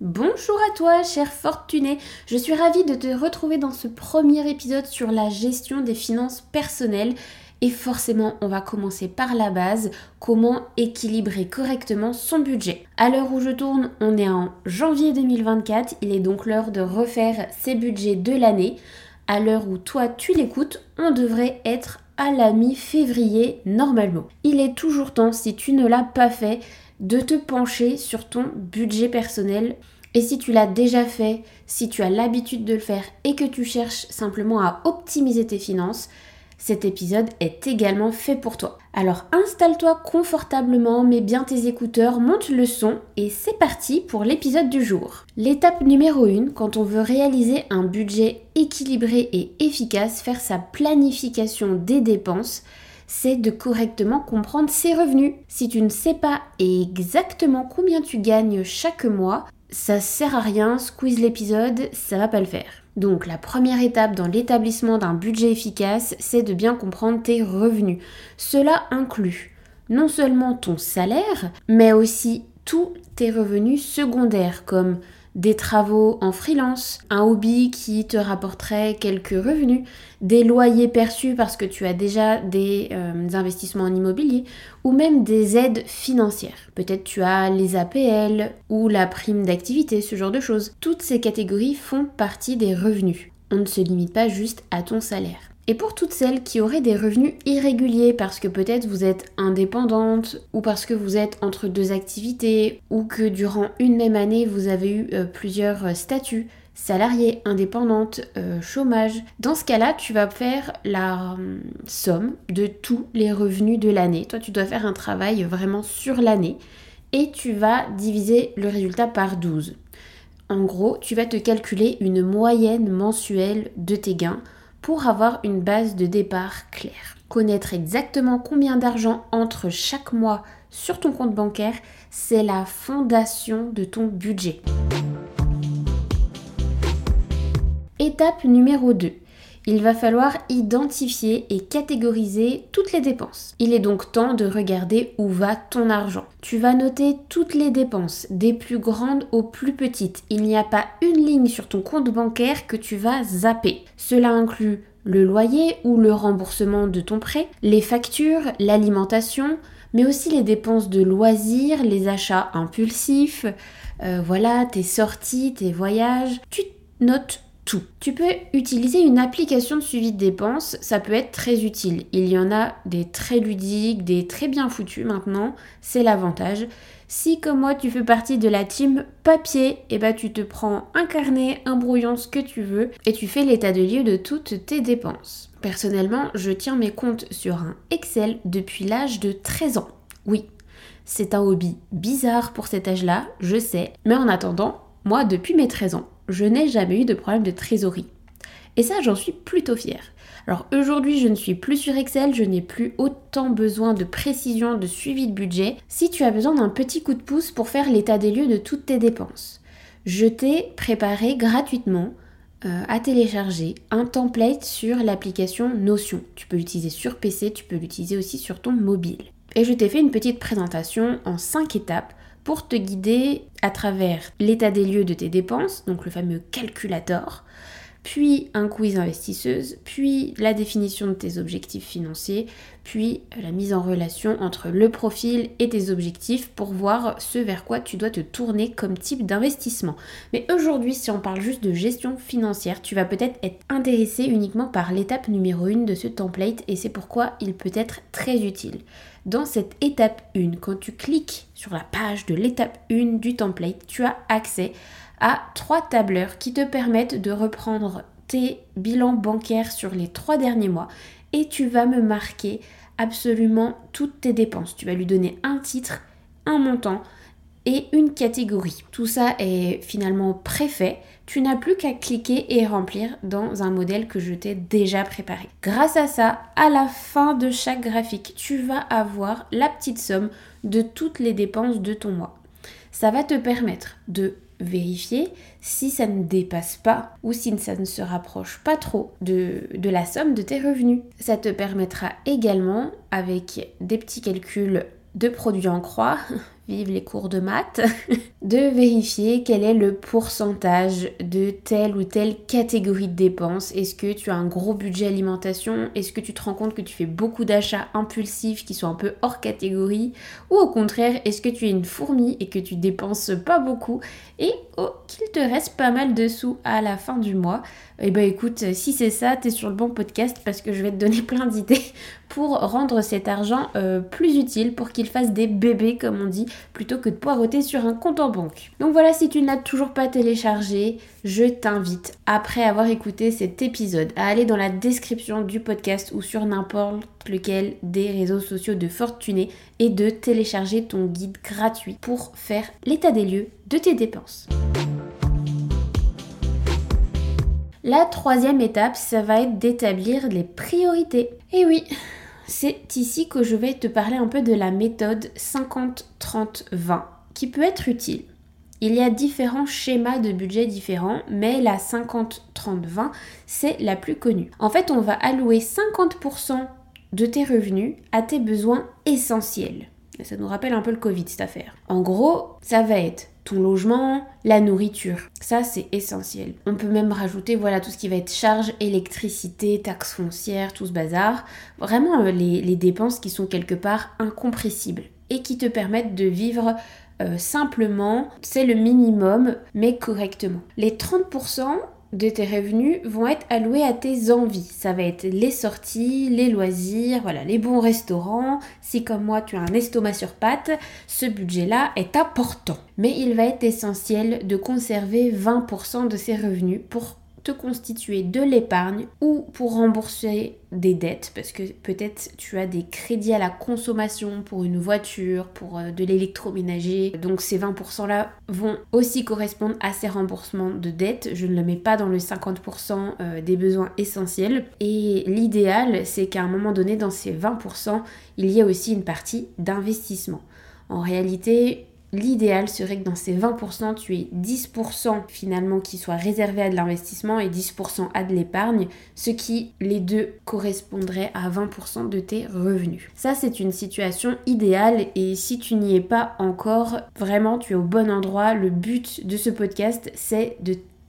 Bonjour à toi, cher fortuné. Je suis ravie de te retrouver dans ce premier épisode sur la gestion des finances personnelles. Et forcément, on va commencer par la base, comment équilibrer correctement son budget. À l'heure où je tourne, on est en janvier 2024, il est donc l'heure de refaire ses budgets de l'année. À l'heure où toi tu l'écoutes, on devrait être à la mi-février normalement. Il est toujours temps, si tu ne l'as pas fait, de te pencher sur ton budget personnel. Et si tu l'as déjà fait, si tu as l'habitude de le faire et que tu cherches simplement à optimiser tes finances, cet épisode est également fait pour toi. Alors installe-toi confortablement, mets bien tes écouteurs, monte le son et c'est parti pour l'épisode du jour. L'étape numéro 1, quand on veut réaliser un budget équilibré et efficace, faire sa planification des dépenses, c'est de correctement comprendre ses revenus. Si tu ne sais pas exactement combien tu gagnes chaque mois, ça sert à rien, squeeze l'épisode, ça va pas le faire. Donc la première étape dans l'établissement d'un budget efficace, c'est de bien comprendre tes revenus. Cela inclut non seulement ton salaire, mais aussi tous tes revenus secondaires comme des travaux en freelance, un hobby qui te rapporterait quelques revenus, des loyers perçus parce que tu as déjà des euh, investissements en immobilier ou même des aides financières. Peut-être tu as les APL ou la prime d'activité, ce genre de choses. Toutes ces catégories font partie des revenus. On ne se limite pas juste à ton salaire. Et pour toutes celles qui auraient des revenus irréguliers parce que peut-être vous êtes indépendante ou parce que vous êtes entre deux activités ou que durant une même année vous avez eu euh, plusieurs euh, statuts, salarié, indépendante, euh, chômage. Dans ce cas-là, tu vas faire la somme de tous les revenus de l'année. Toi, tu dois faire un travail vraiment sur l'année et tu vas diviser le résultat par 12. En gros, tu vas te calculer une moyenne mensuelle de tes gains pour avoir une base de départ claire. Connaître exactement combien d'argent entre chaque mois sur ton compte bancaire, c'est la fondation de ton budget. Étape numéro 2 il va falloir identifier et catégoriser toutes les dépenses. Il est donc temps de regarder où va ton argent. Tu vas noter toutes les dépenses, des plus grandes aux plus petites. Il n'y a pas une ligne sur ton compte bancaire que tu vas zapper. Cela inclut le loyer ou le remboursement de ton prêt, les factures, l'alimentation, mais aussi les dépenses de loisirs, les achats impulsifs, euh, voilà, tes sorties, tes voyages. Tu notes tu peux utiliser une application de suivi de dépenses, ça peut être très utile. Il y en a des très ludiques, des très bien foutus maintenant, c'est l'avantage. Si comme moi tu fais partie de la team papier, et eh ben tu te prends un carnet, un brouillon, ce que tu veux, et tu fais l'état de lieu de toutes tes dépenses. Personnellement, je tiens mes comptes sur un Excel depuis l'âge de 13 ans. Oui, c'est un hobby bizarre pour cet âge-là, je sais, mais en attendant, moi depuis mes 13 ans, je n'ai jamais eu de problème de trésorerie. Et ça, j'en suis plutôt fière. Alors aujourd'hui, je ne suis plus sur Excel, je n'ai plus autant besoin de précision, de suivi de budget. Si tu as besoin d'un petit coup de pouce pour faire l'état des lieux de toutes tes dépenses, je t'ai préparé gratuitement euh, à télécharger un template sur l'application Notion. Tu peux l'utiliser sur PC, tu peux l'utiliser aussi sur ton mobile. Et je t'ai fait une petite présentation en 5 étapes pour te guider à travers l'état des lieux de tes dépenses, donc le fameux calculator, puis un quiz investisseuse, puis la définition de tes objectifs financiers, puis la mise en relation entre le profil et tes objectifs pour voir ce vers quoi tu dois te tourner comme type d'investissement. Mais aujourd'hui, si on parle juste de gestion financière, tu vas peut-être être intéressé uniquement par l'étape numéro 1 de ce template et c'est pourquoi il peut être très utile. Dans cette étape 1, quand tu cliques sur la page de l'étape 1 du template, tu as accès à trois tableurs qui te permettent de reprendre tes bilans bancaires sur les trois derniers mois et tu vas me marquer absolument toutes tes dépenses. Tu vas lui donner un titre, un montant et une catégorie. Tout ça est finalement préfet. Tu n'as plus qu'à cliquer et remplir dans un modèle que je t'ai déjà préparé. Grâce à ça, à la fin de chaque graphique, tu vas avoir la petite somme de toutes les dépenses de ton mois. Ça va te permettre de vérifier si ça ne dépasse pas ou si ça ne se rapproche pas trop de, de, la somme de tes revenus. Ça te permettra également, avec des petits calculs de produits en croix, vive les cours de maths, de vérifier quel est le pourcentage de telle ou telle catégorie de dépenses. Est-ce que tu as un gros budget alimentation? Est-ce que tu te rends compte que tu fais beaucoup d'achats impulsifs qui sont un peu hors catégorie? Ou au contraire, est-ce que tu es une fourmi et que tu dépenses pas beaucoup? Et oh, qu'il te reste pas mal de sous à la fin du mois. Eh ben écoute, si c'est ça, tu es sur le bon podcast parce que je vais te donner plein d'idées pour rendre cet argent euh, plus utile, pour qu'il fasse des bébés comme on dit, plutôt que de poireauter sur un compte en banque. Donc voilà, si tu ne l'as toujours pas téléchargé, je t'invite, après avoir écouté cet épisode, à aller dans la description du podcast ou sur n'importe lequel des réseaux sociaux de Fortuné et de télécharger ton guide gratuit pour faire l'état des lieux de tes dépenses. La troisième étape, ça va être d'établir les priorités. Et oui, c'est ici que je vais te parler un peu de la méthode 50-30-20 qui peut être utile. Il y a différents schémas de budget différents, mais la 50-30-20, c'est la plus connue. En fait, on va allouer 50% de tes revenus à tes besoins essentiels. Ça nous rappelle un peu le Covid, cette affaire. En gros, ça va être ton logement, la nourriture. Ça, c'est essentiel. On peut même rajouter, voilà, tout ce qui va être charge, électricité, taxes foncières, tout ce bazar. Vraiment, euh, les, dépenses qui sont quelque part incompressibles et qui te permettent de vivre euh, simplement, c'est le minimum, mais correctement. Les 30%, de tes revenus vont être alloués à tes envies. Ça va être les sorties, les loisirs, voilà, les bons restaurants. Si comme moi tu as un estomac sur pattes, ce budget-là est important. Mais il va être essentiel de conserver 20% de ces revenus pour constituer de l'épargne ou pour rembourser des dettes parce que peut-être tu as des crédits à la consommation pour une voiture, pour euh, de l'électroménager. Donc ces 20% là vont aussi correspondre à ces remboursements de dettes. Je ne le mets pas dans le 50% euh, des besoins essentiels. Et l'idéal, c'est qu'à un moment donné, dans ces 20%, il y a aussi une partie d'investissement. En réalité, L'idéal serait que dans ces 20%, tu aies 10% finalement qui soit réservé à de l'investissement et 10% à de l'épargne, ce qui les deux correspondrait à 20% de tes revenus. Ça, c'est une situation idéale et si tu n'y es pas encore, vraiment, tu es au bon endroit. Le but de ce podcast, c'est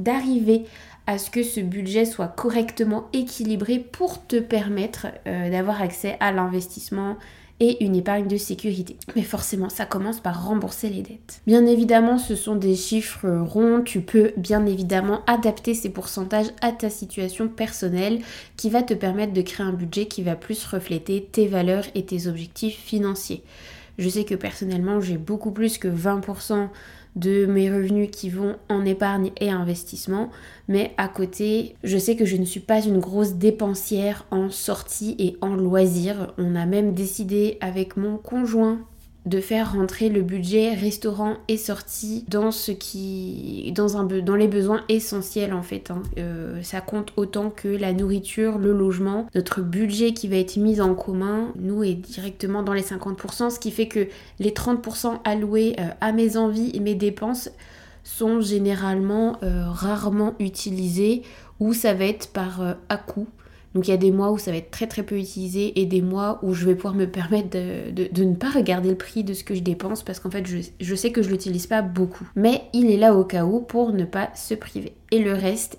d'arriver à ce que ce budget soit correctement équilibré pour te permettre euh, d'avoir accès à l'investissement, et une épargne de sécurité. Mais forcément, ça commence par rembourser les dettes. Bien évidemment, ce sont des chiffres ronds. Tu peux bien évidemment adapter ces pourcentages à ta situation personnelle qui va te permettre de créer un budget qui va plus refléter tes valeurs et tes objectifs financiers. Je sais que personnellement, j'ai beaucoup plus que 20% de mes revenus qui vont en épargne et investissement. Mais à côté, je sais que je ne suis pas une grosse dépensière en sortie et en loisirs. On a même décidé avec mon conjoint de faire rentrer le budget restaurant et sortie dans ce qui dans les besoins essentiels en fait hein. euh, ça compte autant que la nourriture le logement notre budget qui va être mis en commun nous est directement dans les 50% ce qui fait que les 30% alloués euh, à mes envies et mes dépenses sont généralement euh, rarement utilisés ou ça va être par à coup donc il y a des mois où ça va être très très peu utilisé et des mois où je vais pouvoir me permettre de, ne pas regarder le prix de ce que je dépense parce qu'en fait je, sais que je l'utilise pas beaucoup. Mais il est là au cas où pour ne pas se priver. Et le reste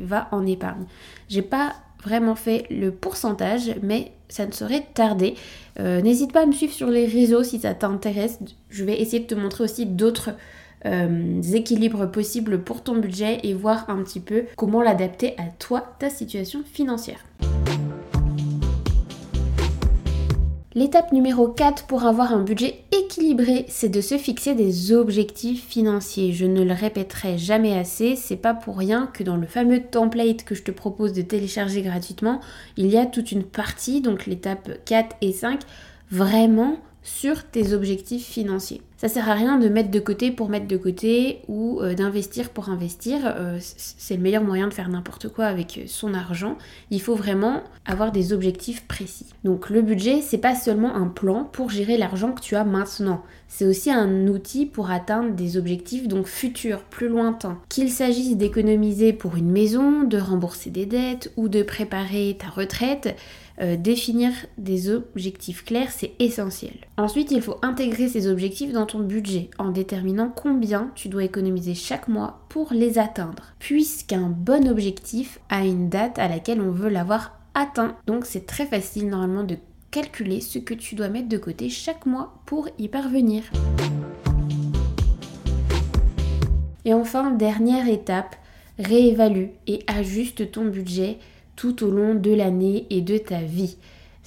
va en épargne. J'ai pas vraiment fait le pourcentage, mais ça ne saurait tarder. Euh, n'hésite pas à me suivre sur les réseaux si ça t'intéresse. Je vais essayer de te montrer aussi d'autres euh, équilibres possibles pour ton budget et voir un petit peu comment l'adapter à toi, ta situation financière. L'étape numéro 4 pour avoir un budget équilibré, c'est de se fixer des objectifs financiers. Je ne le répéterai jamais assez, c'est pas pour rien que dans le fameux template que je te propose de télécharger gratuitement, il y a toute une partie, donc l'étape 4 et 5, vraiment sur tes objectifs financiers. Ça sert à rien de mettre de côté pour mettre de côté ou euh, d'investir pour investir. Euh, c'est le meilleur moyen de faire n'importe quoi avec son argent. Il faut vraiment avoir des objectifs précis. Donc le budget, c'est pas seulement un plan pour gérer l'argent que tu as maintenant. C'est aussi un outil pour atteindre des objectifs donc futurs, plus lointains. Qu'il s'agisse d'économiser pour une maison, de rembourser des dettes ou de préparer ta retraite, euh, définir des objectifs clairs, c'est essentiel. Ensuite, il faut intégrer ces objectifs dans ton budget en déterminant combien tu dois économiser chaque mois pour les atteindre. Puisqu'un bon objectif a une date à laquelle on veut l'avoir atteint. Donc c'est très facile normalement de calculer ce que tu dois mettre de côté chaque mois pour y parvenir. Et enfin, dernière étape, réévalue et ajuste ton budget tout au long de l'année et de ta vie.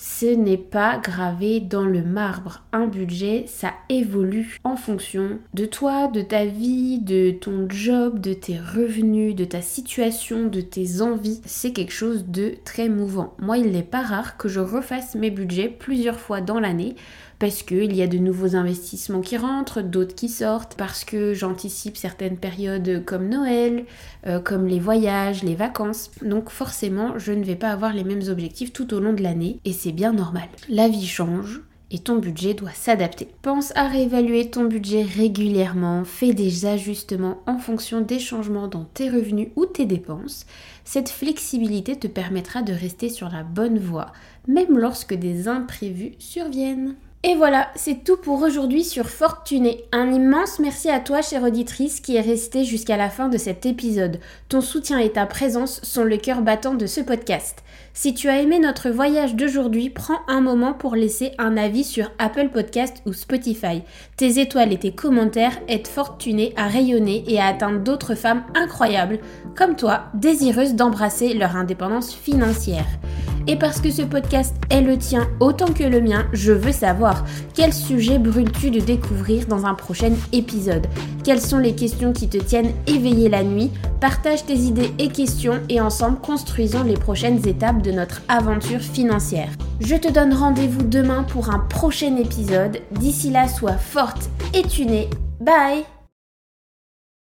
Ce n'est pas gravé dans le marbre. Un budget, ça évolue en fonction de toi, de ta vie, de ton job, de tes revenus, de ta situation, de tes envies. C'est quelque chose de très mouvant. Moi, il n'est pas rare que je refasse mes budgets plusieurs fois dans l'année parce qu'il y a de nouveaux investissements qui rentrent, d'autres qui sortent, parce que j'anticipe certaines périodes comme Noël, euh, comme les voyages, les vacances. Donc forcément, je ne vais pas avoir les mêmes objectifs tout au long de l'année et c'est bien normal. La vie change, et ton budget doit s'adapter. Pense à réévaluer ton budget régulièrement, fais des ajustements en fonction des changements dans tes revenus ou tes dépenses. Cette flexibilité te permettra de rester sur la bonne voie, même lorsque des imprévus surviennent. Et voilà, c'est tout pour aujourd'hui sur Fortuné. Un immense merci à toi, chère auditrice, qui est restée jusqu'à la fin de cet épisode. Ton soutien et ta présence sont le cœur battant de ce podcast. Si tu as aimé notre voyage d'aujourd'hui, prends un moment pour laisser un avis sur Apple Podcast ou Spotify. Tes étoiles et tes commentaires aident Fortuné à rayonner et à atteindre d'autres femmes incroyables, comme toi, désireuses d'embrasser leur indépendance financière. Et parce que ce podcast est le tien autant que le mien, je veux quel sujet brûles-tu de découvrir dans un prochain épisode Quelles sont les questions qui te tiennent éveillé la nuit? Partage tes idées et questions et ensemble construisons les prochaines étapes de notre aventure financière. Je te donne rendez-vous demain pour un prochain épisode. D'ici là, sois forte et tunée. Bye